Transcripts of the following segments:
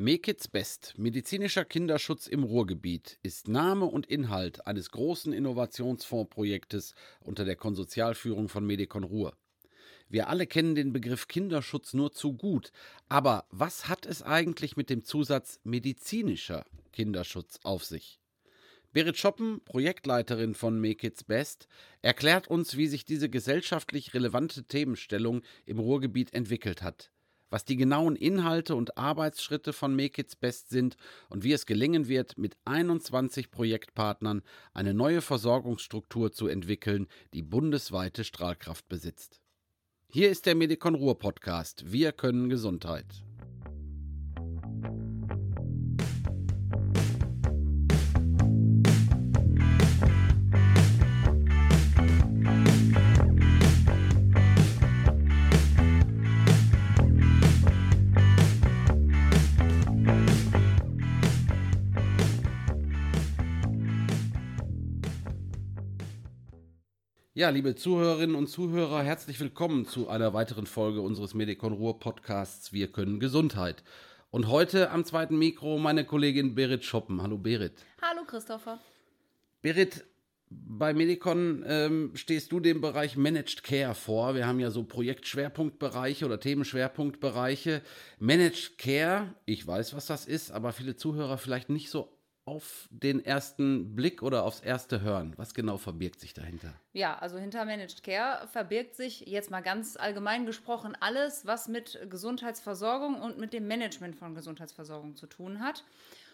Mekits Best, medizinischer Kinderschutz im Ruhrgebiet, ist Name und Inhalt eines großen Innovationsfondsprojektes unter der Konsortialführung von Medicon Ruhr. Wir alle kennen den Begriff Kinderschutz nur zu gut, aber was hat es eigentlich mit dem Zusatz medizinischer Kinderschutz auf sich? Berit Schoppen, Projektleiterin von Mekits Best, erklärt uns, wie sich diese gesellschaftlich relevante Themenstellung im Ruhrgebiet entwickelt hat was die genauen Inhalte und Arbeitsschritte von Make It's Best sind und wie es gelingen wird, mit 21 Projektpartnern eine neue Versorgungsstruktur zu entwickeln, die bundesweite Strahlkraft besitzt. Hier ist der Medikon Ruhr Podcast. Wir können Gesundheit. Ja, liebe Zuhörerinnen und Zuhörer, herzlich willkommen zu einer weiteren Folge unseres Medikon Ruhr Podcasts Wir können Gesundheit. Und heute am zweiten Mikro meine Kollegin Berit Schoppen. Hallo Berit. Hallo Christopher. Berit, bei Medicon ähm, stehst du dem Bereich Managed Care vor. Wir haben ja so Projektschwerpunktbereiche oder Themenschwerpunktbereiche. Managed Care, ich weiß, was das ist, aber viele Zuhörer vielleicht nicht so auf den ersten Blick oder aufs erste Hören? Was genau verbirgt sich dahinter? Ja, also hinter Managed Care verbirgt sich jetzt mal ganz allgemein gesprochen alles, was mit Gesundheitsversorgung und mit dem Management von Gesundheitsversorgung zu tun hat.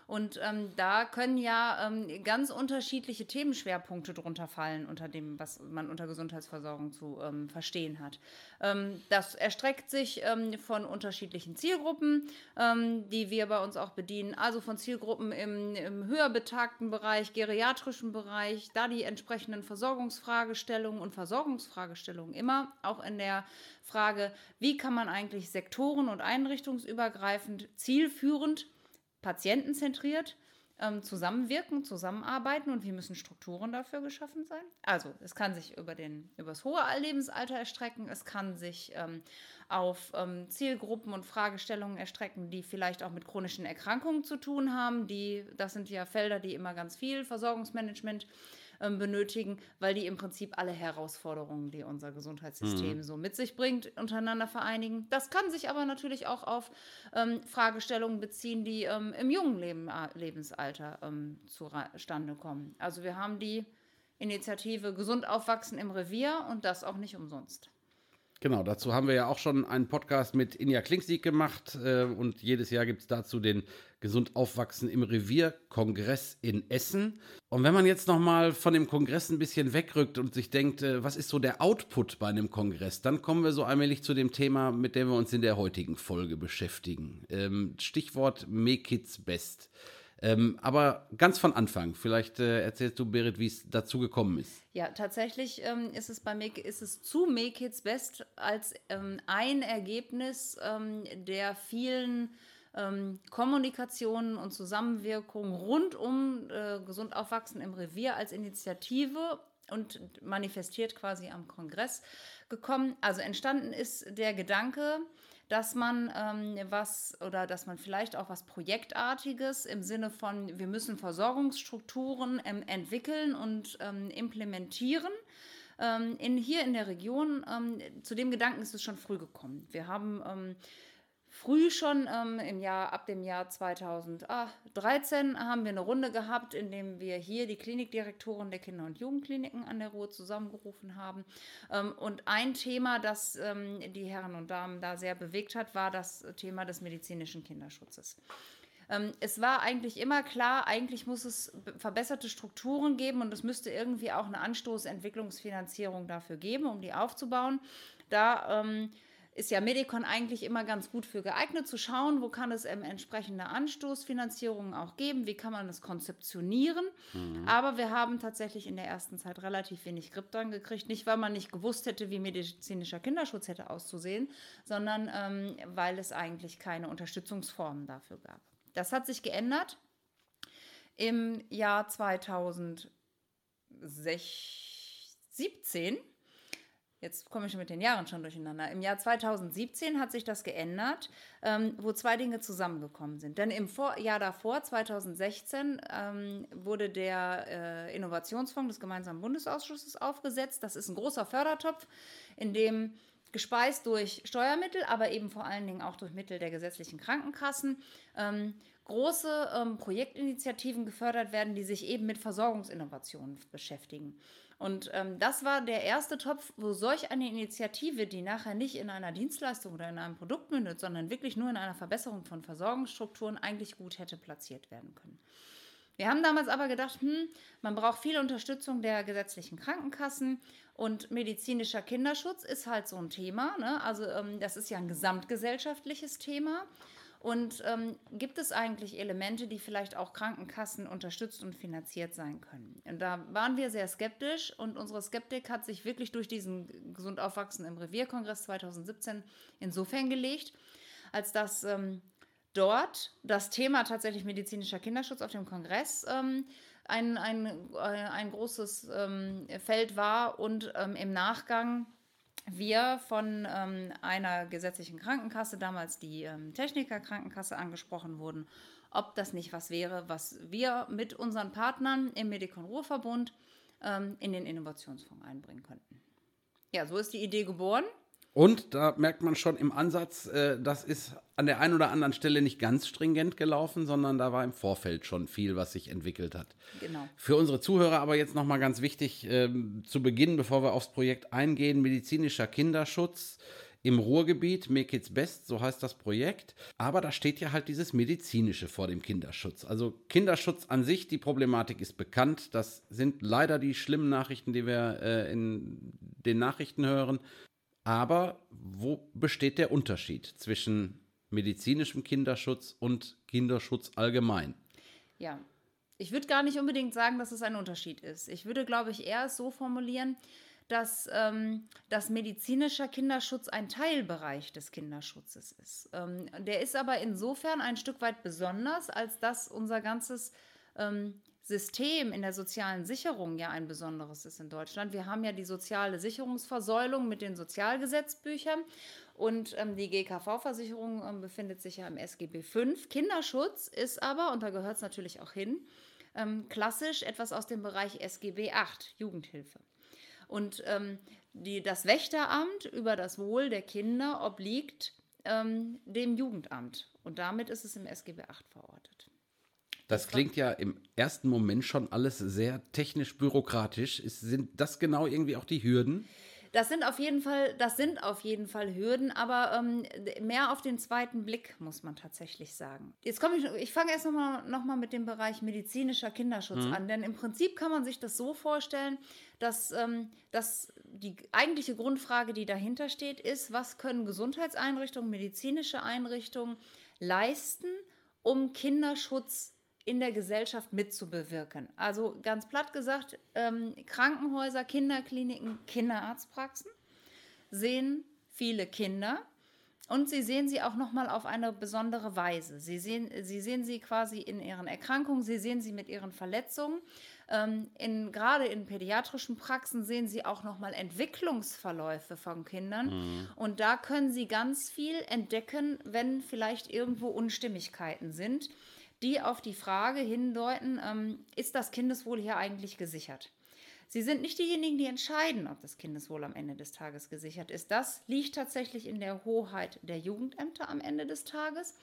Und ähm, da können ja ähm, ganz unterschiedliche Themenschwerpunkte drunter fallen, unter dem, was man unter Gesundheitsversorgung zu ähm, verstehen hat. Ähm, das erstreckt sich ähm, von unterschiedlichen Zielgruppen, ähm, die wir bei uns auch bedienen, also von Zielgruppen im, im höher betagten Bereich, geriatrischen Bereich, da die entsprechenden Versorgungsfragestellungen und Versorgungsfragestellungen immer auch in der Frage, wie kann man eigentlich sektoren- und einrichtungsübergreifend zielführend patientenzentriert ähm, zusammenwirken, zusammenarbeiten und wie müssen Strukturen dafür geschaffen sein? Also, es kann sich über, den, über das hohe Lebensalter erstrecken, es kann sich ähm, auf ähm, Zielgruppen und Fragestellungen erstrecken, die vielleicht auch mit chronischen Erkrankungen zu tun haben. Die, das sind ja Felder, die immer ganz viel Versorgungsmanagement benötigen, weil die im Prinzip alle Herausforderungen, die unser Gesundheitssystem mhm. so mit sich bringt, untereinander vereinigen. Das kann sich aber natürlich auch auf ähm, Fragestellungen beziehen, die ähm, im jungen Leben, äh, Lebensalter ähm, zustande kommen. Also wir haben die Initiative Gesund aufwachsen im Revier und das auch nicht umsonst. Genau, dazu haben wir ja auch schon einen Podcast mit Inja Klingsieg gemacht äh, und jedes Jahr gibt es dazu den Gesund aufwachsen im Revier Kongress in Essen. Und wenn man jetzt nochmal von dem Kongress ein bisschen wegrückt und sich denkt, äh, was ist so der Output bei einem Kongress, dann kommen wir so allmählich zu dem Thema, mit dem wir uns in der heutigen Folge beschäftigen. Ähm, Stichwort Make Kids Best. Ähm, aber ganz von Anfang, vielleicht äh, erzählst du, Berit, wie es dazu gekommen ist. Ja, tatsächlich ähm, ist es bei Make, ist es zu Make It's Best als ähm, ein Ergebnis ähm, der vielen ähm, Kommunikationen und Zusammenwirkungen rund um äh, Gesund Aufwachsen im Revier als Initiative und manifestiert quasi am Kongress gekommen. Also entstanden ist der Gedanke, dass man ähm, was oder dass man vielleicht auch was Projektartiges im Sinne von, wir müssen Versorgungsstrukturen ähm, entwickeln und ähm, implementieren. Ähm, in, hier in der Region, ähm, zu dem Gedanken ist es schon früh gekommen. Wir haben ähm, früh schon ähm, im Jahr, ab dem Jahr 2013 haben wir eine Runde gehabt, in dem wir hier die Klinikdirektoren der Kinder- und Jugendkliniken an der Ruhr zusammengerufen haben. Ähm, und ein Thema, das ähm, die Herren und Damen da sehr bewegt hat, war das Thema des medizinischen Kinderschutzes. Ähm, es war eigentlich immer klar, eigentlich muss es verbesserte Strukturen geben und es müsste irgendwie auch eine Anstoßentwicklungsfinanzierung dafür geben, um die aufzubauen. Da ähm, ist ja Medicon eigentlich immer ganz gut für geeignet, zu schauen, wo kann es ähm, entsprechende Anstoßfinanzierungen auch geben, wie kann man das konzeptionieren. Mhm. Aber wir haben tatsächlich in der ersten Zeit relativ wenig Grip dran gekriegt. Nicht, weil man nicht gewusst hätte, wie medizinischer Kinderschutz hätte auszusehen, sondern ähm, weil es eigentlich keine Unterstützungsformen dafür gab. Das hat sich geändert im Jahr 2017 jetzt komme ich schon mit den Jahren schon durcheinander. Im Jahr 2017 hat sich das geändert, ähm, wo zwei Dinge zusammengekommen sind. Denn im Vor Jahr davor, 2016, ähm, wurde der äh, Innovationsfonds des gemeinsamen Bundesausschusses aufgesetzt. Das ist ein großer Fördertopf, in dem gespeist durch Steuermittel, aber eben vor allen Dingen auch durch Mittel der gesetzlichen Krankenkassen, ähm, große ähm, Projektinitiativen gefördert werden, die sich eben mit Versorgungsinnovationen beschäftigen. Und ähm, das war der erste Topf, wo solch eine Initiative, die nachher nicht in einer Dienstleistung oder in einem Produkt mündet, sondern wirklich nur in einer Verbesserung von Versorgungsstrukturen eigentlich gut hätte platziert werden können. Wir haben damals aber gedacht, hm, man braucht viel Unterstützung der gesetzlichen Krankenkassen und medizinischer Kinderschutz ist halt so ein Thema. Ne? Also ähm, das ist ja ein gesamtgesellschaftliches Thema. Und ähm, gibt es eigentlich Elemente, die vielleicht auch Krankenkassen unterstützt und finanziert sein können? Und da waren wir sehr skeptisch und unsere Skeptik hat sich wirklich durch diesen Gesund Aufwachsen im Revierkongress 2017 insofern gelegt, als dass ähm, dort das Thema tatsächlich medizinischer Kinderschutz auf dem Kongress ähm, ein, ein, äh, ein großes ähm, Feld war und ähm, im Nachgang wir von ähm, einer gesetzlichen Krankenkasse, damals die ähm, Techniker-Krankenkasse, angesprochen wurden, ob das nicht was wäre, was wir mit unseren Partnern im Medikon Ruhrverbund ähm, in den Innovationsfonds einbringen könnten. Ja, so ist die Idee geboren. Und da merkt man schon im Ansatz, äh, das ist an der einen oder anderen Stelle nicht ganz stringent gelaufen, sondern da war im Vorfeld schon viel, was sich entwickelt hat. Genau. Für unsere Zuhörer aber jetzt nochmal ganz wichtig äh, zu Beginn, bevor wir aufs Projekt eingehen, medizinischer Kinderschutz im Ruhrgebiet, Make Kids Best, so heißt das Projekt. Aber da steht ja halt dieses Medizinische vor dem Kinderschutz. Also Kinderschutz an sich, die Problematik ist bekannt. Das sind leider die schlimmen Nachrichten, die wir äh, in den Nachrichten hören. Aber wo besteht der Unterschied zwischen medizinischem Kinderschutz und Kinderschutz allgemein? Ja, ich würde gar nicht unbedingt sagen, dass es ein Unterschied ist. Ich würde, glaube ich, eher so formulieren, dass, ähm, dass medizinischer Kinderschutz ein Teilbereich des Kinderschutzes ist. Ähm, der ist aber insofern ein Stück weit besonders, als dass unser ganzes ähm, System in der sozialen Sicherung ja ein besonderes ist in Deutschland. Wir haben ja die soziale Sicherungsversäulung mit den Sozialgesetzbüchern und ähm, die GKV-Versicherung ähm, befindet sich ja im SGB V. Kinderschutz ist aber, und da gehört es natürlich auch hin, ähm, klassisch etwas aus dem Bereich SGB VIII, Jugendhilfe. Und ähm, die, das Wächteramt über das Wohl der Kinder obliegt ähm, dem Jugendamt. Und damit ist es im SGB VIII verortet. Das klingt ja im ersten Moment schon alles sehr technisch bürokratisch. Ist, sind das genau irgendwie auch die Hürden? Das sind auf jeden Fall, das sind auf jeden Fall Hürden, aber ähm, mehr auf den zweiten Blick, muss man tatsächlich sagen. Jetzt komme ich, ich fange erst nochmal noch mal mit dem Bereich medizinischer Kinderschutz mhm. an, denn im Prinzip kann man sich das so vorstellen, dass, ähm, dass die eigentliche Grundfrage, die dahinter steht, ist, was können Gesundheitseinrichtungen, medizinische Einrichtungen leisten, um Kinderschutz in der Gesellschaft mitzubewirken. Also ganz platt gesagt, ähm, Krankenhäuser, Kinderkliniken, Kinderarztpraxen sehen viele Kinder und sie sehen sie auch nochmal auf eine besondere Weise. Sie sehen, sie sehen sie quasi in ihren Erkrankungen, sie sehen sie mit ihren Verletzungen. Ähm, in, gerade in pädiatrischen Praxen sehen sie auch nochmal Entwicklungsverläufe von Kindern. Mhm. Und da können sie ganz viel entdecken, wenn vielleicht irgendwo Unstimmigkeiten sind die auf die Frage hindeuten, ähm, ist das Kindeswohl hier eigentlich gesichert? Sie sind nicht diejenigen, die entscheiden, ob das Kindeswohl am Ende des Tages gesichert ist. Das liegt tatsächlich in der Hoheit der Jugendämter am Ende des Tages.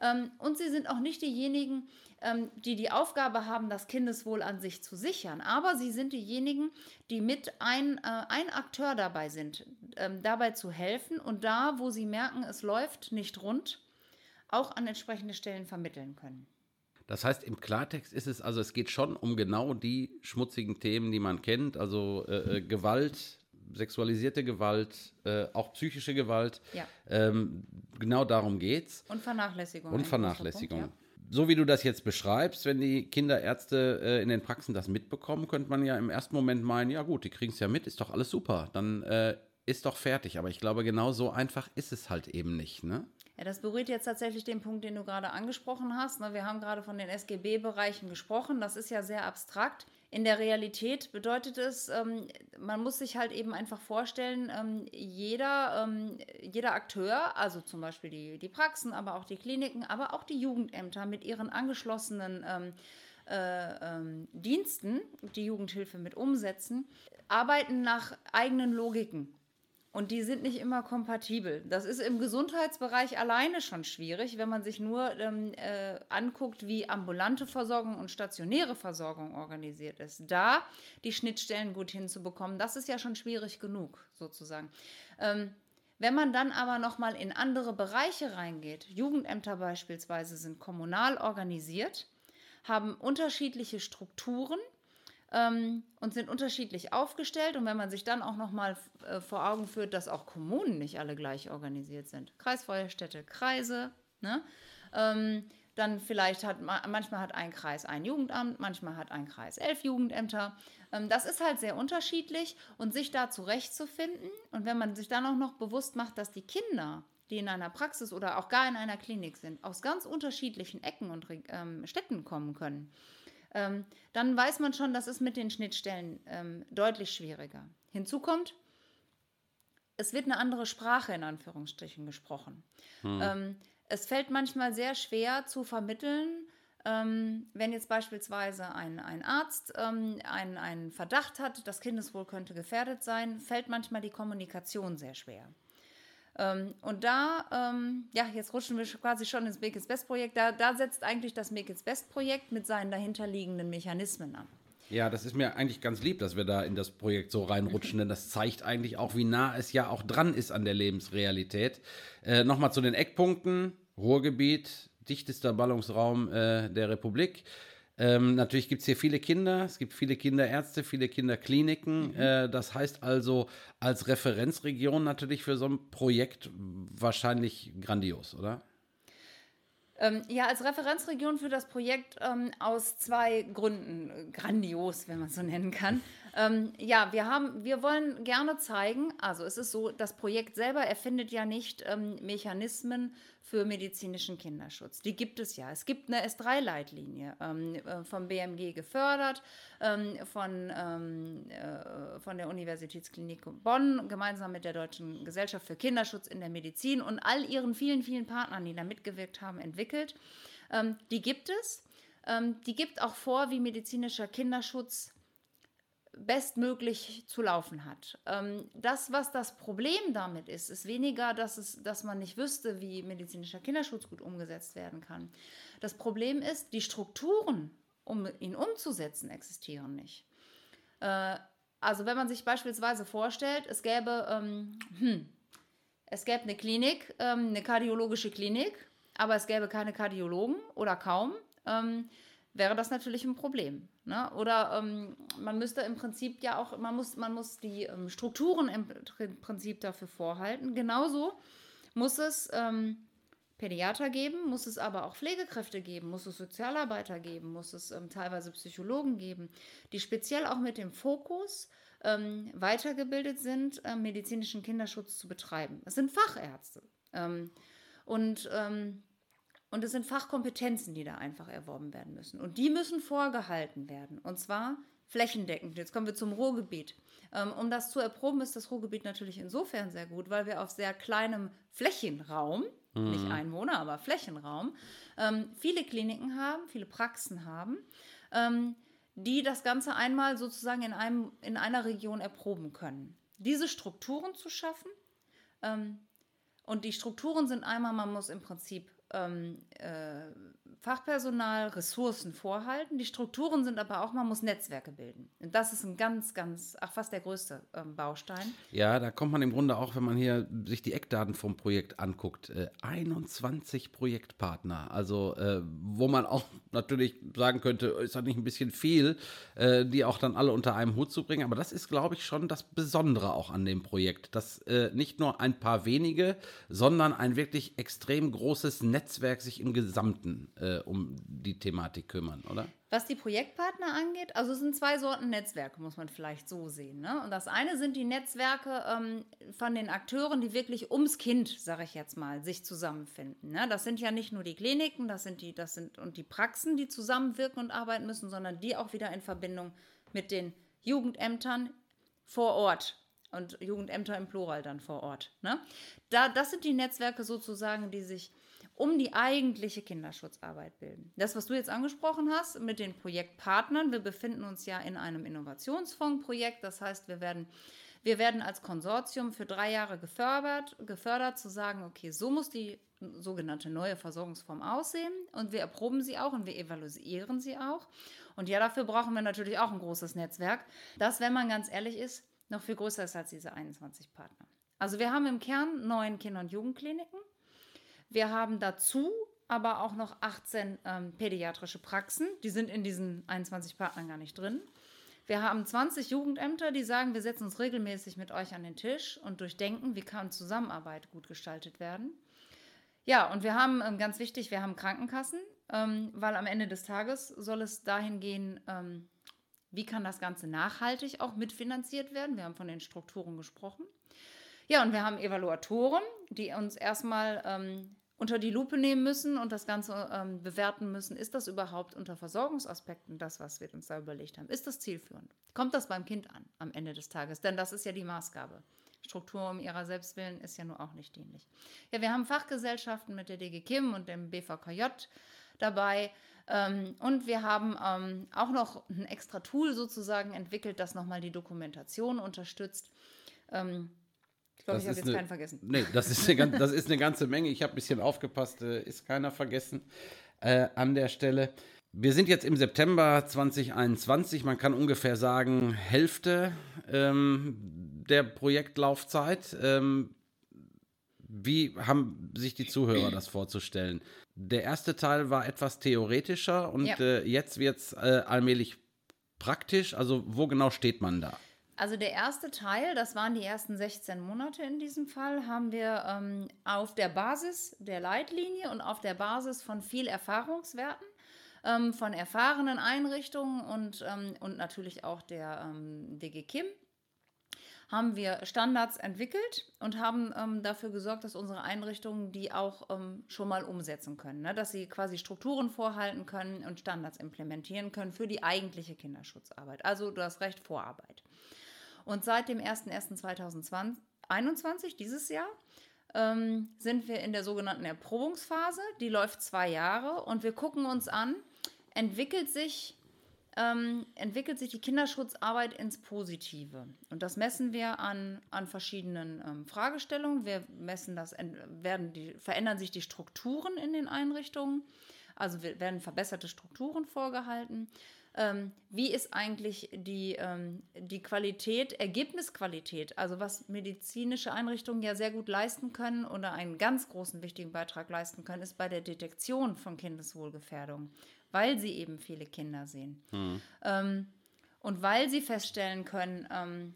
Ähm, und sie sind auch nicht diejenigen, ähm, die die Aufgabe haben, das Kindeswohl an sich zu sichern. Aber sie sind diejenigen, die mit ein, äh, ein Akteur dabei sind, ähm, dabei zu helfen und da, wo sie merken, es läuft nicht rund, auch an entsprechende Stellen vermitteln können. Das heißt, im Klartext ist es, also es geht schon um genau die schmutzigen Themen, die man kennt, also äh, äh, Gewalt, sexualisierte Gewalt, äh, auch psychische Gewalt. Ja. Ähm, genau darum geht's. Und Vernachlässigung. Und Vernachlässigung. Punkt, ja. So wie du das jetzt beschreibst, wenn die Kinderärzte äh, in den Praxen das mitbekommen, könnte man ja im ersten Moment meinen, ja gut, die kriegen es ja mit, ist doch alles super, dann äh, ist doch fertig. Aber ich glaube, genau so einfach ist es halt eben nicht. Ne? Ja, das berührt jetzt tatsächlich den Punkt, den du gerade angesprochen hast. Ne? Wir haben gerade von den SGB-Bereichen gesprochen. Das ist ja sehr abstrakt. In der Realität bedeutet es, ähm, man muss sich halt eben einfach vorstellen, ähm, jeder, ähm, jeder Akteur, also zum Beispiel die, die Praxen, aber auch die Kliniken, aber auch die Jugendämter mit ihren angeschlossenen äh, ähm, Diensten, die Jugendhilfe mit umsetzen, arbeiten nach eigenen Logiken. Und die sind nicht immer kompatibel. Das ist im Gesundheitsbereich alleine schon schwierig, wenn man sich nur ähm, äh, anguckt, wie ambulante Versorgung und stationäre Versorgung organisiert ist. Da die Schnittstellen gut hinzubekommen, das ist ja schon schwierig genug, sozusagen. Ähm, wenn man dann aber noch mal in andere Bereiche reingeht, Jugendämter beispielsweise sind kommunal organisiert, haben unterschiedliche Strukturen ähm, und sind unterschiedlich aufgestellt. Und wenn man sich dann auch noch mal äh, vor Augen führt, dass auch Kommunen nicht alle gleich organisiert sind, Kreisfeuerstädte, Kreise, ne? Ähm, dann vielleicht hat manchmal hat ein Kreis ein Jugendamt, manchmal hat ein Kreis elf Jugendämter. Ähm, das ist halt sehr unterschiedlich und sich da zurechtzufinden und wenn man sich dann auch noch bewusst macht, dass die Kinder, die in einer Praxis oder auch gar in einer Klinik sind, aus ganz unterschiedlichen Ecken und ähm, Städten kommen können ähm, dann weiß man schon, das ist mit den Schnittstellen ähm, deutlich schwieriger. Hinzu kommt, es wird eine andere Sprache in Anführungsstrichen gesprochen. Hm. Ähm, es fällt manchmal sehr schwer zu vermitteln, ähm, wenn jetzt beispielsweise ein, ein Arzt ähm, einen, einen Verdacht hat, das Kindeswohl könnte gefährdet sein, fällt manchmal die Kommunikation sehr schwer. Ähm, und da, ähm, ja, jetzt rutschen wir quasi schon ins Make It Best Projekt. Da, da setzt eigentlich das Make It Best Projekt mit seinen dahinterliegenden Mechanismen an. Ja, das ist mir eigentlich ganz lieb, dass wir da in das Projekt so reinrutschen, denn das zeigt eigentlich auch, wie nah es ja auch dran ist an der Lebensrealität. Äh, Nochmal zu den Eckpunkten. Ruhrgebiet, dichtester Ballungsraum äh, der Republik. Ähm, natürlich gibt es hier viele Kinder, es gibt viele Kinderärzte, viele Kinderkliniken. Mhm. Äh, das heißt also, als Referenzregion natürlich für so ein Projekt wahrscheinlich grandios, oder? Ähm, ja, als Referenzregion für das Projekt ähm, aus zwei Gründen grandios, wenn man es so nennen kann. Ähm, ja, wir haben, wir wollen gerne zeigen, also es ist so, das Projekt selber erfindet ja nicht ähm, Mechanismen für medizinischen Kinderschutz. Die gibt es ja. Es gibt eine S3-Leitlinie ähm, äh, vom BMG gefördert, ähm, von, ähm, äh, von der Universitätsklinik Bonn, gemeinsam mit der Deutschen Gesellschaft für Kinderschutz in der Medizin und all ihren vielen, vielen Partnern, die da mitgewirkt haben, entwickelt. Ähm, die gibt es. die gibt auch vor, wie medizinischer Kinderschutz bestmöglich zu laufen hat. Ähm, das, was das Problem damit ist, ist weniger, dass, es, dass man nicht wüsste, wie medizinischer Kinderschutz gut umgesetzt werden kann. Das Problem ist, die Strukturen, um ihn umzusetzen, existieren nicht. Äh, also wenn man sich beispielsweise vorstellt, es gäbe, ähm, hm, es gäbe eine Klinik, ähm, eine kardiologische Klinik, aber es gäbe keine Kardiologen oder kaum, ähm, wäre das natürlich ein Problem. Ne? Oder ähm, man müsste im Prinzip ja auch, man muss, man muss die ähm, Strukturen im Prinzip dafür vorhalten. Genauso muss es ähm, Pädiater geben, muss es aber auch Pflegekräfte geben, muss es Sozialarbeiter geben, muss es ähm, teilweise Psychologen geben, die speziell auch mit dem Fokus ähm, weitergebildet sind, äh, medizinischen Kinderschutz zu betreiben. Es sind Fachärzte. Ähm, und und es sind Fachkompetenzen, die da einfach erworben werden müssen. Und die müssen vorgehalten werden. Und zwar flächendeckend. Jetzt kommen wir zum Ruhrgebiet. Ähm, um das zu erproben, ist das Ruhrgebiet natürlich insofern sehr gut, weil wir auf sehr kleinem Flächenraum, mhm. nicht Einwohner, aber Flächenraum, ähm, viele Kliniken haben, viele Praxen haben, ähm, die das Ganze einmal sozusagen in, einem, in einer Region erproben können. Diese Strukturen zu schaffen, und die Strukturen sind einmal, man muss im Prinzip ähm, äh, Fachpersonal, Ressourcen vorhalten. Die Strukturen sind aber auch, man muss Netzwerke bilden. Und das ist ein ganz, ganz, ach fast der größte ähm, Baustein. Ja, da kommt man im Grunde auch, wenn man hier sich die Eckdaten vom Projekt anguckt, äh, 21 Projektpartner. Also äh, wo man auch natürlich sagen könnte, ist das nicht ein bisschen viel, äh, die auch dann alle unter einem Hut zu bringen. Aber das ist, glaube ich, schon das Besondere auch an dem Projekt, dass äh, nicht nur ein paar wenige, sondern ein wirklich extrem großes Netzwerk sich im Gesamten äh, äh, um die Thematik kümmern, oder? Was die Projektpartner angeht, also es sind zwei Sorten Netzwerke, muss man vielleicht so sehen. Ne? Und das eine sind die Netzwerke ähm, von den Akteuren, die wirklich ums Kind, sage ich jetzt mal, sich zusammenfinden. Ne? Das sind ja nicht nur die Kliniken, das sind die, das sind und die Praxen, die zusammenwirken und arbeiten müssen, sondern die auch wieder in Verbindung mit den Jugendämtern vor Ort und Jugendämter im Plural dann vor Ort. Ne? Da, das sind die Netzwerke sozusagen, die sich um die eigentliche Kinderschutzarbeit bilden. Das, was du jetzt angesprochen hast mit den Projektpartnern, wir befinden uns ja in einem Innovationsfondsprojekt, das heißt, wir werden, wir werden als Konsortium für drei Jahre gefördert, gefördert, zu sagen, okay, so muss die sogenannte neue Versorgungsform aussehen und wir erproben sie auch und wir evaluieren sie auch. Und ja, dafür brauchen wir natürlich auch ein großes Netzwerk, das, wenn man ganz ehrlich ist, noch viel größer ist als diese 21 Partner. Also wir haben im Kern neun Kinder- und Jugendkliniken. Wir haben dazu aber auch noch 18 ähm, pädiatrische Praxen. Die sind in diesen 21 Partnern gar nicht drin. Wir haben 20 Jugendämter, die sagen, wir setzen uns regelmäßig mit euch an den Tisch und durchdenken, wie kann Zusammenarbeit gut gestaltet werden. Ja, und wir haben, ähm, ganz wichtig, wir haben Krankenkassen, ähm, weil am Ende des Tages soll es dahin gehen, ähm, wie kann das Ganze nachhaltig auch mitfinanziert werden. Wir haben von den Strukturen gesprochen. Ja, und wir haben Evaluatoren, die uns erstmal ähm, unter die Lupe nehmen müssen und das Ganze ähm, bewerten müssen. Ist das überhaupt unter Versorgungsaspekten das, was wir uns da überlegt haben? Ist das zielführend? Kommt das beim Kind an am Ende des Tages? Denn das ist ja die Maßgabe. Struktur um ihrer Selbstwillen ist ja nur auch nicht dienlich. Ja, wir haben Fachgesellschaften mit der DG Kim und dem BVKJ dabei. Ähm, und wir haben ähm, auch noch ein extra Tool sozusagen entwickelt, das nochmal die Dokumentation unterstützt. Ähm, ich glaube, ich habe jetzt eine, keinen vergessen. Nee, das ist eine, das ist eine ganze Menge. Ich habe ein bisschen aufgepasst, äh, ist keiner vergessen äh, an der Stelle. Wir sind jetzt im September 2021. Man kann ungefähr sagen, Hälfte ähm, der Projektlaufzeit. Ähm, wie haben sich die Zuhörer das vorzustellen? Der erste Teil war etwas theoretischer und ja. äh, jetzt wird es äh, allmählich praktisch. Also wo genau steht man da? Also der erste Teil, das waren die ersten 16 Monate in diesem Fall, haben wir ähm, auf der Basis der Leitlinie und auf der Basis von viel Erfahrungswerten ähm, von erfahrenen Einrichtungen und, ähm, und natürlich auch der ähm, DG Kim haben wir Standards entwickelt und haben ähm, dafür gesorgt, dass unsere Einrichtungen die auch ähm, schon mal umsetzen können, ne? dass sie quasi Strukturen vorhalten können und Standards implementieren können für die eigentliche Kinderschutzarbeit. Also du hast recht, Vorarbeit. Und seit dem 01.01.2021, dieses Jahr, ähm, sind wir in der sogenannten Erprobungsphase. Die läuft zwei Jahre und wir gucken uns an, entwickelt sich, ähm, entwickelt sich die Kinderschutzarbeit ins Positive. Und das messen wir an, an verschiedenen ähm, Fragestellungen. Wir messen das, werden die, verändern sich die Strukturen in den Einrichtungen. Also werden verbesserte Strukturen vorgehalten. Ähm, wie ist eigentlich die, ähm, die Qualität, Ergebnisqualität, also was medizinische Einrichtungen ja sehr gut leisten können oder einen ganz großen wichtigen Beitrag leisten können, ist bei der Detektion von Kindeswohlgefährdung weil sie eben viele Kinder sehen. Mhm. Ähm, und weil sie feststellen können, ähm,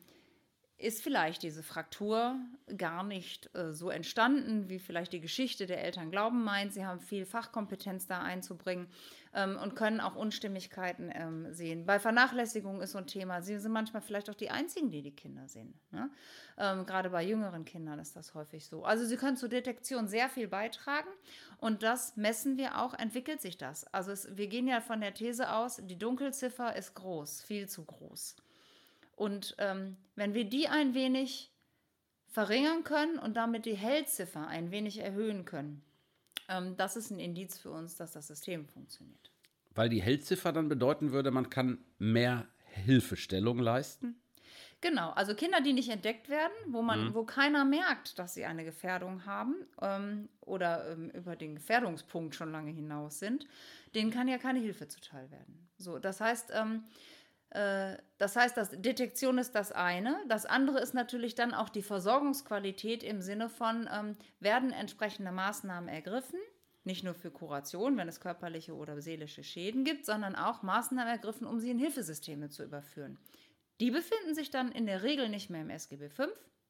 ist vielleicht diese Fraktur gar nicht äh, so entstanden, wie vielleicht die Geschichte der Eltern glauben meint. Sie haben viel Fachkompetenz da einzubringen ähm, und können auch Unstimmigkeiten ähm, sehen. Bei Vernachlässigung ist so ein Thema. Sie sind manchmal vielleicht auch die Einzigen, die die Kinder sehen. Ne? Ähm, gerade bei jüngeren Kindern ist das häufig so. Also sie können zur Detektion sehr viel beitragen und das messen wir auch, entwickelt sich das. Also es, wir gehen ja von der These aus, die Dunkelziffer ist groß, viel zu groß. Und ähm, wenn wir die ein wenig verringern können und damit die Hellziffer ein wenig erhöhen können, ähm, das ist ein Indiz für uns, dass das System funktioniert. Weil die Hellziffer dann bedeuten würde, man kann mehr Hilfestellung leisten? Genau, also Kinder, die nicht entdeckt werden, wo man, mhm. wo keiner merkt, dass sie eine Gefährdung haben ähm, oder ähm, über den Gefährdungspunkt schon lange hinaus sind, denen kann ja keine Hilfe zuteil werden. So, das heißt, ähm, äh, das heißt, das Detektion ist das eine. Das andere ist natürlich dann auch die Versorgungsqualität im Sinne von, ähm, werden entsprechende Maßnahmen ergriffen, nicht nur für Kuration, wenn es körperliche oder seelische Schäden gibt, sondern auch Maßnahmen ergriffen, um sie in Hilfesysteme zu überführen. Die befinden sich dann in der Regel nicht mehr im SGB V,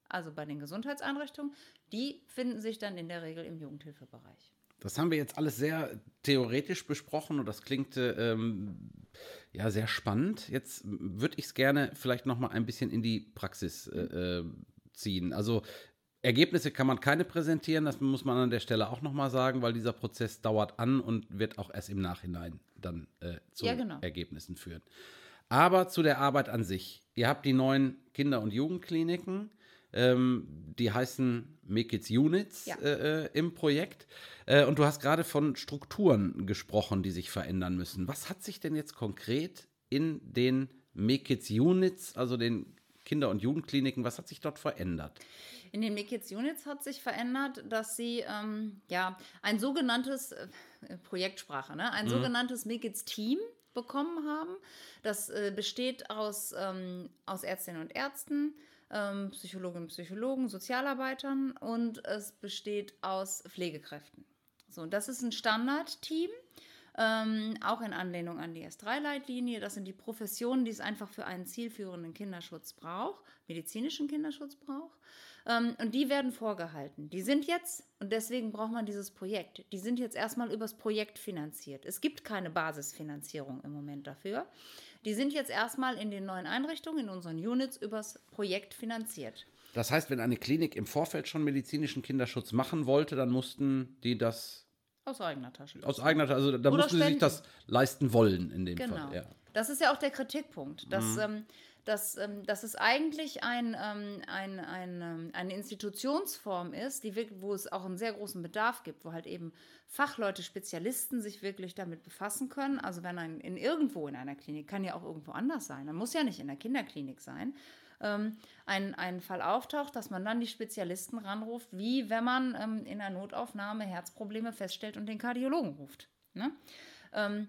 also bei den Gesundheitseinrichtungen, die finden sich dann in der Regel im Jugendhilfebereich. Das haben wir jetzt alles sehr theoretisch besprochen und das klingt ähm, ja sehr spannend. Jetzt würde ich es gerne vielleicht noch mal ein bisschen in die Praxis äh, äh, ziehen. Also Ergebnisse kann man keine präsentieren, das muss man an der Stelle auch noch mal sagen, weil dieser Prozess dauert an und wird auch erst im Nachhinein dann äh, zu ja, genau. Ergebnissen führen. Aber zu der Arbeit an sich. Ihr habt die neuen Kinder- und Jugendkliniken. Ähm, die heißen Make It Units Ja. äh, äh, im Projekt. Äh, und du hast gerade von Strukturen gesprochen, die sich verändern müssen. Was hat sich denn jetzt konkret in den Make It Units, also den Kinder- und Jugendkliniken, was hat sich dort verändert? In den Make Kids Units hat sich verändert, dass sie ähm, ja ein sogenanntes äh, Projektsprache, ne? ein sogenanntes Make Kids Team bekommen haben. Das äh, besteht aus, ähm, aus Ärztinnen und Ärzten, ähm, Psychologinnen und Psychologen, Sozialarbeitern und es besteht aus Pflegekräften. So, das ist ein Standardteam. Ähm, auch in Anlehnung an die S3-Leitlinie. Das sind die Professionen, die es einfach für einen zielführenden Kinderschutz braucht, medizinischen Kinderschutz braucht. Ähm, und die werden vorgehalten. Die sind jetzt, und deswegen braucht man dieses Projekt, die sind jetzt erstmal übers Projekt finanziert. Es gibt keine Basisfinanzierung im Moment dafür. Die sind jetzt erstmal in den neuen Einrichtungen, in unseren Units, übers Projekt finanziert. Das heißt, wenn eine Klinik im Vorfeld schon medizinischen Kinderschutz machen wollte, dann mussten die das Aus eigener Tasche. aus eigener also da Oder mussten sie sich spenden. das leisten wollen in dem Genau. Fall. Ja. Das ist ja auch der Kritikpunkt, dass, Mhm. ähm, dass, ähm, dass es eigentlich ein, ähm, ein, ein, ähm, eine Institutionsform ist, die wirklich, wo es auch einen sehr großen Bedarf gibt, wo halt eben Fachleute, Spezialisten sich wirklich damit befassen können. Also wenn ein in irgendwo in einer Klinik, kann ja auch irgendwo anders sein, dann muss ja nicht in der Kinderklinik sein, ähm, ein, ein Fall auftaucht, dass man dann die Spezialisten ranruft, wie wenn man ähm, in der Notaufnahme Herzprobleme feststellt und den Kardiologen ruft. Ne? Ähm,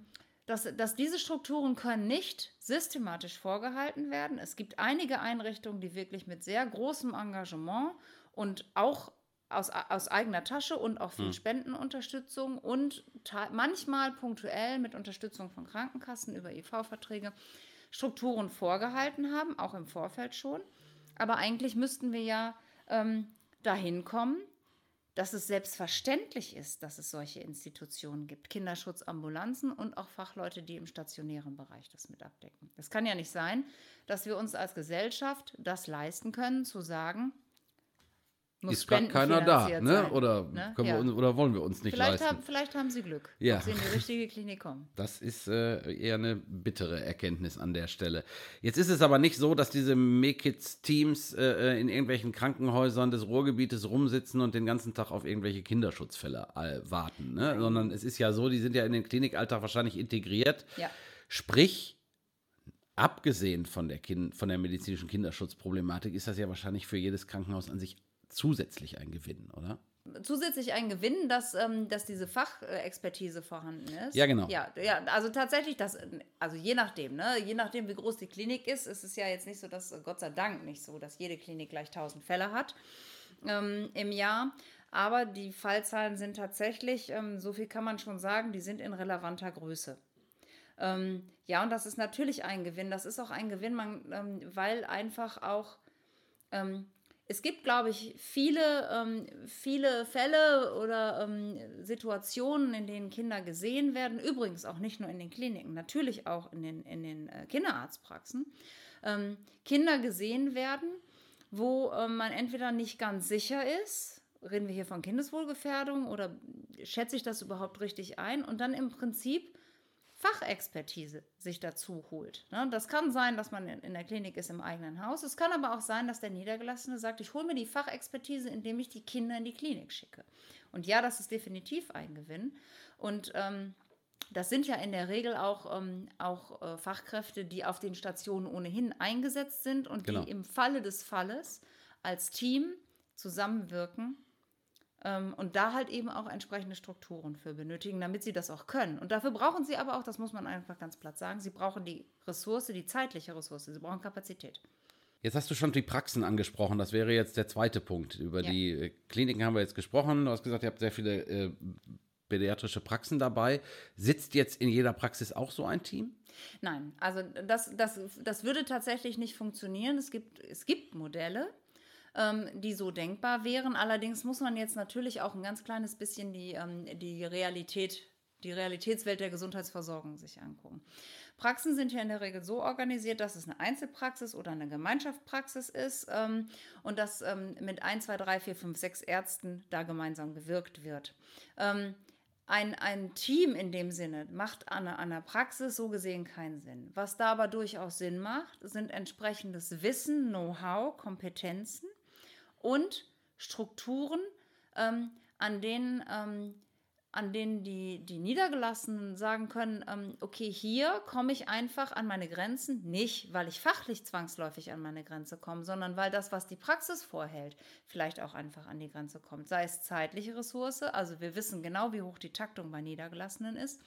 dass, dass diese Strukturen können nicht systematisch vorgehalten werden. Es gibt einige Einrichtungen, die wirklich mit sehr großem Engagement und auch aus, aus eigener Tasche und auch viel Spendenunterstützung und manchmal punktuell mit Unterstützung von Krankenkassen über IV-Verträge Strukturen vorgehalten haben, auch im Vorfeld schon. Aber eigentlich müssten wir ja ähm, dahin kommen, dass es selbstverständlich ist, dass es solche Institutionen gibt, Kinderschutzambulanzen und auch Fachleute, die im stationären Bereich das mit abdecken. Es kann ja nicht sein, dass wir uns als Gesellschaft das leisten können, zu sagen, muss Ist gerade keiner da, ne? sein. Oder, Ne? können Ja. wir uns, oder wollen wir uns nicht Vielleicht, leisten? haben, vielleicht haben sie Glück, Ja. ob sie in die richtige Klinik kommen. Das ist äh, eher eine bittere Erkenntnis an der Stelle. Jetzt ist es aber nicht so, dass diese Make-Kids-Teams äh, in irgendwelchen Krankenhäusern des Ruhrgebietes rumsitzen und den ganzen Tag auf irgendwelche Kinderschutzfälle äh, warten, ne? sondern es ist ja so, die sind ja in den Klinikalltag wahrscheinlich integriert. Ja. Sprich, abgesehen von der, kind von der medizinischen Kinderschutzproblematik, ist das ja wahrscheinlich für jedes Krankenhaus an sich zusätzlich ein Gewinn, oder? zusätzlich ein Gewinn, dass, ähm, dass diese Fachexpertise vorhanden ist. Ja, genau. Ja, ja, also tatsächlich, das, also je nachdem, ne, je nachdem, wie groß die Klinik ist, ist es ja jetzt nicht so, dass, Gott sei Dank nicht so, dass jede Klinik gleich 1000 Fälle hat ähm, im Jahr. Aber die Fallzahlen sind tatsächlich, ähm, so viel kann man schon sagen, die sind in relevanter Größe. Ähm, ja, und das ist natürlich ein Gewinn. Das ist auch ein Gewinn, man, ähm, weil einfach auch ähm, es gibt, glaube ich, viele, ähm, viele Fälle oder ähm, Situationen, in denen Kinder gesehen werden. Übrigens auch nicht nur in den Kliniken, natürlich auch in den, in den äh, Kinderarztpraxen. Ähm, Kinder gesehen werden, wo ähm, man entweder nicht ganz sicher ist, reden wir hier von Kindeswohlgefährdung oder schätze ich das überhaupt richtig ein? Und dann im Prinzip Fachexpertise sich dazu holt. Ne? Das kann sein, dass man in, der Klinik ist im eigenen Haus. Es kann aber auch sein, dass der Niedergelassene sagt, ich hole mir die Fachexpertise, indem ich die Kinder in die Klinik schicke. Und ja, das ist definitiv ein Gewinn. Und ähm, das sind ja in der Regel auch, ähm, auch äh, Fachkräfte, die auf den Stationen ohnehin eingesetzt sind und Genau. die im Falle des Falles als Team zusammenwirken und da halt eben auch entsprechende Strukturen für benötigen, damit sie das auch können. Und dafür brauchen sie aber auch, das muss man einfach ganz platt sagen, sie brauchen die Ressource, die zeitliche Ressource, sie brauchen Kapazität. Jetzt hast du schon die Praxen angesprochen. Das wäre jetzt der zweite Punkt. Über Ja. die äh, Kliniken haben wir jetzt gesprochen. Du hast gesagt, ihr habt sehr viele äh, pädiatrische Praxen dabei. Sitzt jetzt in jeder Praxis auch so ein Team? Nein, also das, das, das würde tatsächlich nicht funktionieren. Es gibt, es gibt Modelle, ähm, die so denkbar wären. Allerdings muss man jetzt natürlich auch ein ganz kleines bisschen die, ähm, die Realität, die Realitätswelt der Gesundheitsversorgung sich angucken. Praxen sind ja in der Regel so organisiert, dass es eine Einzelpraxis oder eine Gemeinschaftspraxis ist ähm, und dass ähm, mit 1, 2, 3, 4, 5, 6 Ärzten da gemeinsam gewirkt wird. Ähm, ein, ein Team in dem Sinne macht an, an der Praxis so gesehen keinen Sinn. Was da aber durchaus Sinn macht, sind entsprechendes Wissen, Know-how, Kompetenzen und Strukturen, ähm, an denen ähm, an denen die, die Niedergelassenen sagen können, ähm, okay, hier komme ich einfach an meine Grenzen, nicht weil ich fachlich zwangsläufig an meine Grenze komme, sondern weil das, was die Praxis vorhält, vielleicht auch einfach an die Grenze kommt. Sei es zeitliche Ressource, also wir wissen genau, wie hoch die Taktung bei Niedergelassenen ist.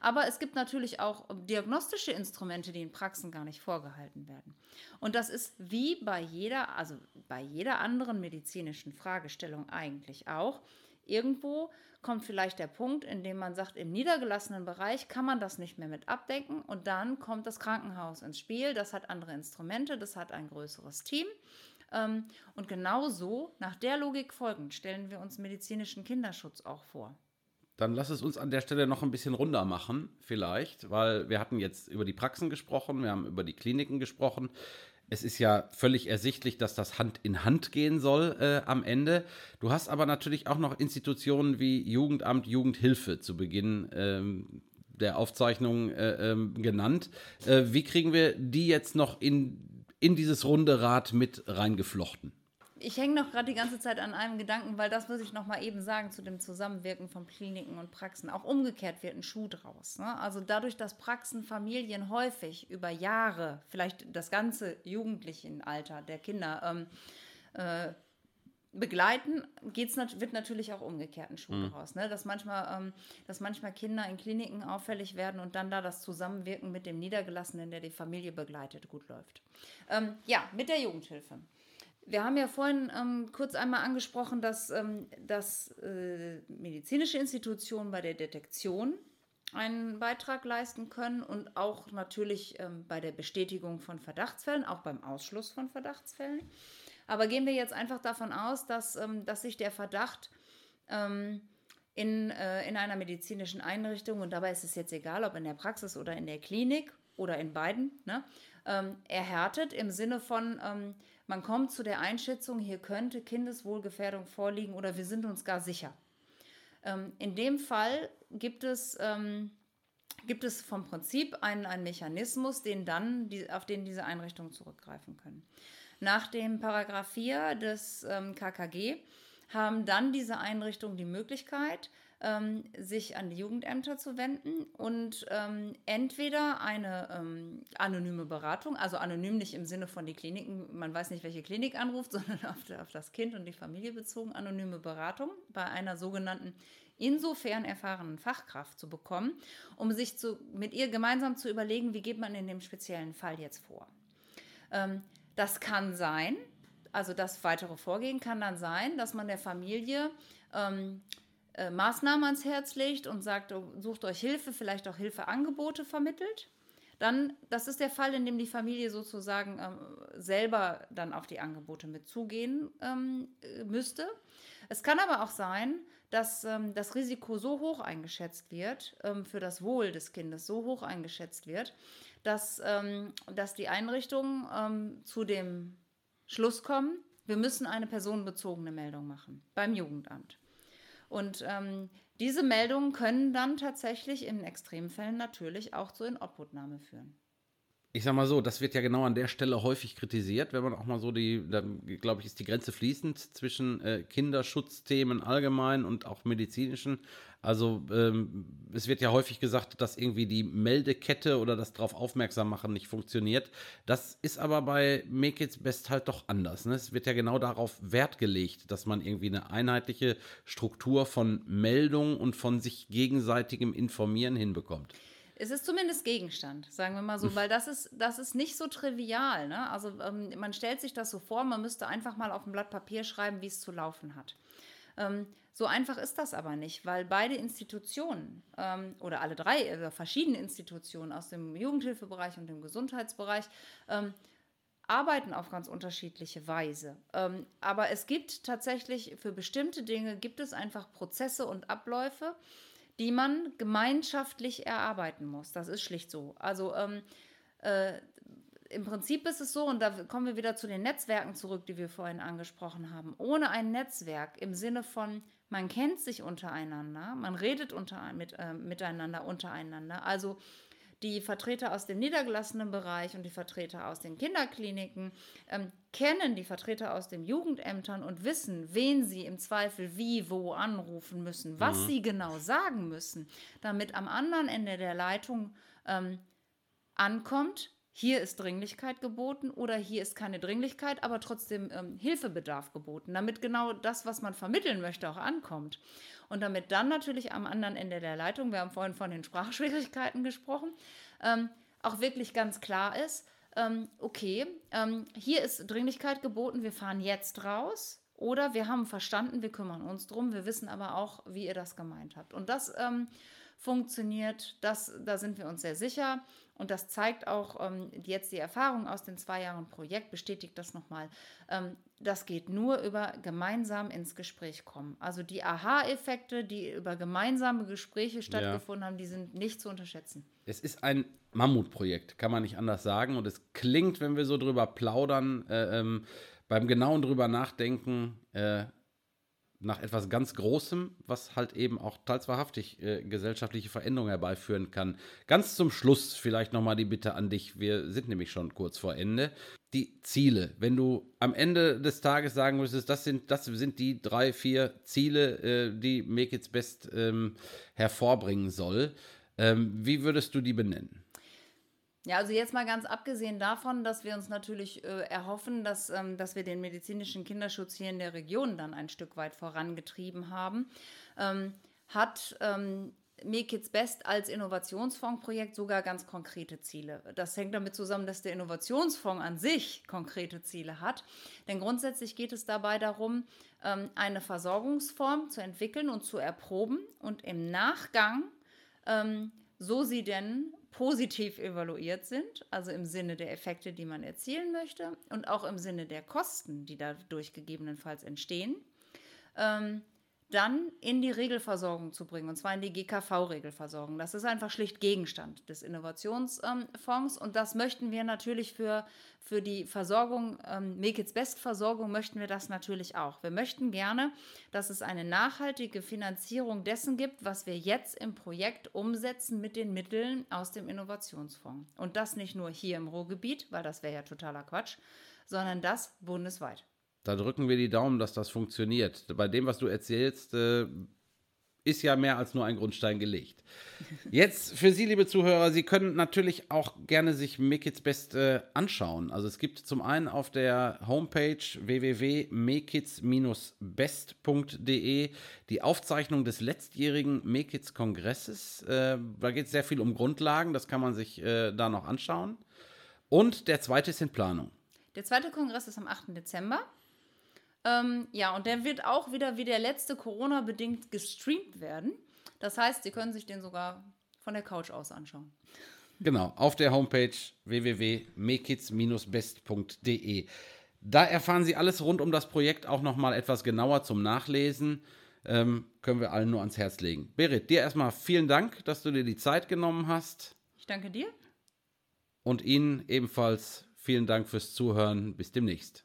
Aber es gibt natürlich auch diagnostische Instrumente, die in Praxen gar nicht vorgehalten werden. Und das ist wie bei jeder, also bei jeder anderen medizinischen Fragestellung eigentlich auch, irgendwo kommt vielleicht der Punkt, in dem man sagt, im niedergelassenen Bereich kann man das nicht mehr mit abdecken und dann kommt das Krankenhaus ins Spiel. Das hat andere Instrumente, das hat ein größeres Team. Ähm, und genau so, nach der Logik folgend, stellen wir uns medizinischen Kinderschutz auch vor. Dann lass es uns an der Stelle noch ein bisschen runder machen, vielleicht, weil wir hatten jetzt über die Praxen gesprochen, wir haben über die Kliniken gesprochen es ist ja völlig ersichtlich, dass das Hand in Hand gehen soll äh, am Ende. Du hast aber natürlich auch noch Institutionen wie Jugendamt, Jugendhilfe zu Beginn ähm, der Aufzeichnung äh, ähm, genannt. Äh, wie kriegen wir die jetzt noch in, in dieses runde Rad mit reingeflochten? Ich hänge noch gerade die ganze Zeit an einem Gedanken, weil das muss ich noch mal eben sagen zu dem Zusammenwirken von Kliniken und Praxen. Auch umgekehrt wird ein Schuh draus. Ne? Also dadurch, dass Praxen Familien häufig über Jahre, vielleicht das ganze Jugendlichenalter der Kinder ähm, äh, begleiten, geht's nat wird natürlich auch umgekehrt ein Schuh mhm. draus. Ne? Dass, manchmal, ähm, dass manchmal Kinder in Kliniken auffällig werden und dann da das Zusammenwirken mit dem Niedergelassenen, der die Familie begleitet, gut läuft. Ähm, ja, mit der Jugendhilfe. Wir haben ja vorhin ähm, kurz einmal angesprochen, dass, ähm, dass äh, medizinische Institutionen bei der Detektion einen Beitrag leisten können und auch natürlich ähm, bei der Bestätigung von Verdachtsfällen, auch beim Ausschluss von Verdachtsfällen. Aber gehen wir jetzt einfach davon aus, dass, ähm, dass sich der Verdacht ähm, in, äh, in einer medizinischen Einrichtung, und dabei ist es jetzt egal, ob in der Praxis oder in der Klinik oder in beiden, ne, ähm, erhärtet im Sinne von, man kommt zu der Einschätzung, hier könnte Kindeswohlgefährdung vorliegen oder wir sind uns gar sicher. Ähm, in dem Fall gibt es, ähm, gibt es vom Prinzip einen, einen Mechanismus, den dann, die, auf den diese Einrichtungen zurückgreifen können. Nach dem Paragraph 4 des ähm, KKG haben dann diese Einrichtungen die Möglichkeit, ähm, sich an die Jugendämter zu wenden und ähm, entweder eine ähm, anonyme Beratung, also anonym nicht im Sinne von die Kliniken, man weiß nicht, welche Klinik anruft, sondern auf, auf das Kind und die Familie bezogen, anonyme Beratung bei einer sogenannten insofern erfahrenen Fachkraft zu bekommen, um sich zu, mit ihr gemeinsam zu überlegen, wie geht man in dem speziellen Fall jetzt vor. Ähm, das kann sein, also das weitere Vorgehen kann dann sein, dass man der Familie ähm, äh, Maßnahmen ans Herz legt und sagt, oh, sucht euch Hilfe, vielleicht auch Hilfeangebote vermittelt. Dann, das ist der Fall, in dem die Familie sozusagen ähm, selber dann auf die Angebote mit zugehen ähm, äh, müsste. Es kann aber auch sein, dass ähm, das Risiko so hoch eingeschätzt wird, ähm, für das Wohl des Kindes so hoch eingeschätzt wird, dass, ähm, dass die Einrichtungen ähm, zu dem Schluss kommen, wir müssen eine personenbezogene Meldung machen beim Jugendamt. Und ähm, diese Meldungen können dann tatsächlich in Extremfällen natürlich auch zur Inobhutnahme führen. Ich sag mal so, das wird ja genau an der Stelle häufig kritisiert, wenn man auch mal so die, da glaube ich, ist die Grenze fließend zwischen äh, Kinderschutzthemen allgemein und auch medizinischen. Also ähm, es wird ja häufig gesagt, dass irgendwie die Meldekette oder das darauf aufmerksam machen nicht funktioniert. Das ist aber bei Make It Best halt doch anders. Ne? Es wird ja genau darauf Wert gelegt, dass man irgendwie eine einheitliche Struktur von Meldung und von sich gegenseitigem Informieren hinbekommt. Es ist zumindest Gegenstand, sagen wir mal so, weil das ist, das ist nicht so trivial. Ne? Also ähm, man stellt sich das so vor, man müsste einfach mal auf ein Blatt Papier schreiben, wie es zu laufen hat. Ähm, so einfach ist das aber nicht, weil beide Institutionen ähm, oder alle drei also verschiedene Institutionen aus dem Jugendhilfebereich und dem Gesundheitsbereich ähm, arbeiten auf ganz unterschiedliche Weise. Ähm, aber es gibt tatsächlich für bestimmte Dinge gibt es einfach Prozesse und Abläufe, die man gemeinschaftlich erarbeiten muss. Das ist schlicht so. Also ähm, äh, im Prinzip ist es so, und da kommen wir wieder zu den Netzwerken zurück, die wir vorhin angesprochen haben. Ohne ein Netzwerk im Sinne von man kennt sich untereinander, man redet unter, mit, äh, miteinander untereinander. Also die Vertreter aus dem niedergelassenen Bereich und die Vertreter aus den Kinderkliniken ähm, kennen die Vertreter aus den Jugendämtern und wissen, wen sie im Zweifel wie, wo anrufen müssen, was mhm. sie genau sagen müssen, damit am anderen Ende der Leitung ähm, ankommt, hier ist Dringlichkeit geboten oder hier ist keine Dringlichkeit, aber trotzdem ähm, Hilfebedarf geboten, damit genau das, was man vermitteln möchte, auch ankommt. Und damit dann natürlich am anderen Ende der Leitung, wir haben vorhin von den Sprachschwierigkeiten gesprochen, ähm, auch wirklich ganz klar ist, ähm, okay, ähm, hier ist Dringlichkeit geboten, wir fahren jetzt raus. Oder wir haben verstanden, wir kümmern uns drum, wir wissen aber auch, wie ihr das gemeint habt. Und das ähm, funktioniert, das, da sind wir uns sehr sicher. Und das zeigt auch ähm, jetzt die Erfahrung aus den zwei Jahren Projekt, bestätigt das nochmal. Ähm, das geht nur über gemeinsam ins Gespräch kommen. Also die Aha-Effekte, die über gemeinsame Gespräche stattgefunden ja. haben, die sind nicht zu unterschätzen. Es ist ein Mammutprojekt, kann man nicht anders sagen. Und es klingt, wenn wir so drüber plaudern, äh, ähm, beim genauen drüber nachdenken, äh, nach etwas ganz Großem, was halt eben auch teils wahrhaftig äh, gesellschaftliche Veränderungen herbeiführen kann. Ganz zum Schluss vielleicht nochmal die Bitte an dich, wir sind nämlich schon kurz vor Ende. Die Ziele, wenn du am Ende des Tages sagen müsstest, das sind, das sind die drei, vier Ziele, äh, die Make It's Best ähm, hervorbringen soll, ähm, wie würdest du die benennen? Ja, also jetzt mal ganz abgesehen davon, dass wir uns natürlich äh, erhoffen, dass, ähm, dass wir den medizinischen Kinderschutz hier in der Region dann ein Stück weit vorangetrieben haben, ähm, hat ähm, Kids Best als Innovationsfondsprojekt sogar ganz konkrete Ziele. Das hängt damit zusammen, dass der Innovationsfonds an sich konkrete Ziele hat. Denn grundsätzlich geht es dabei darum, ähm, eine Versorgungsform zu entwickeln und zu erproben und im Nachgang, ähm, so sie denn positiv evaluiert sind, also im Sinne der Effekte, die man erzielen möchte und auch im Sinne der Kosten, die dadurch gegebenenfalls entstehen, ähm, dann in die Regelversorgung zu bringen, und zwar in die GKV-Regelversorgung. Das ist einfach schlicht Gegenstand des Innovationsfonds und das möchten wir natürlich für, für die Versorgung, ähm, Make It's Best Versorgung, möchten wir das natürlich auch. Wir möchten gerne, dass es eine nachhaltige Finanzierung dessen gibt, was wir jetzt im Projekt umsetzen mit den Mitteln aus dem Innovationsfonds. Und das nicht nur hier im Ruhrgebiet, weil das wäre ja totaler Quatsch, sondern das bundesweit. Da drücken wir die Daumen, dass das funktioniert. Bei dem, was du erzählst, äh, ist ja mehr als nur ein Grundstein gelegt. Jetzt für Sie, liebe Zuhörer, Sie können natürlich auch gerne sich Make It's Best äh, anschauen. Also es gibt zum einen auf der Homepage www.makeits-best.de die Aufzeichnung des letztjährigen Make It's Kongresses. Äh, da geht es sehr viel um Grundlagen, das kann man sich äh, da noch anschauen. Und der zweite ist in Planung. Der zweite Kongress ist am 8. Dezember. Ähm, ja, und der wird auch wieder wie der letzte Corona-bedingt gestreamt werden. Das heißt, Sie können sich den sogar von der Couch aus anschauen. Genau, auf der Homepage www.mekids-best.de. Da erfahren Sie alles rund um das Projekt auch nochmal etwas genauer zum Nachlesen. Ähm, können wir allen nur ans Herz legen. Berit, dir erstmal vielen Dank, dass du dir die Zeit genommen hast. Ich danke dir. Und Ihnen ebenfalls vielen Dank fürs Zuhören. Bis demnächst.